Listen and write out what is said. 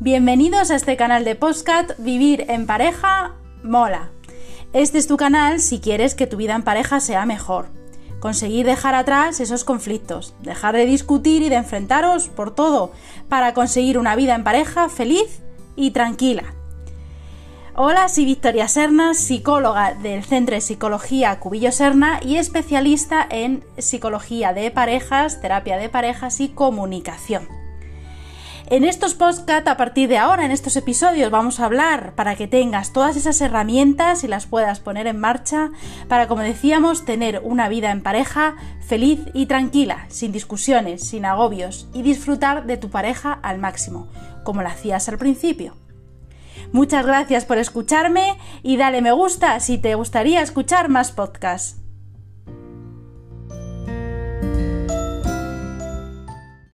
Bienvenidos a este canal de Postcat Vivir en pareja mola. Este es tu canal si quieres que tu vida en pareja sea mejor. Conseguir dejar atrás esos conflictos, dejar de discutir y de enfrentaros por todo para conseguir una vida en pareja feliz y tranquila. Hola, soy Victoria Serna, psicóloga del Centro de Psicología Cubillo Serna y especialista en psicología de parejas, terapia de parejas y comunicación. En estos podcast, a partir de ahora, en estos episodios, vamos a hablar para que tengas todas esas herramientas y las puedas poner en marcha para, como decíamos, tener una vida en pareja feliz y tranquila, sin discusiones, sin agobios y disfrutar de tu pareja al máximo, como lo hacías al principio. Muchas gracias por escucharme y dale me gusta si te gustaría escuchar más podcasts.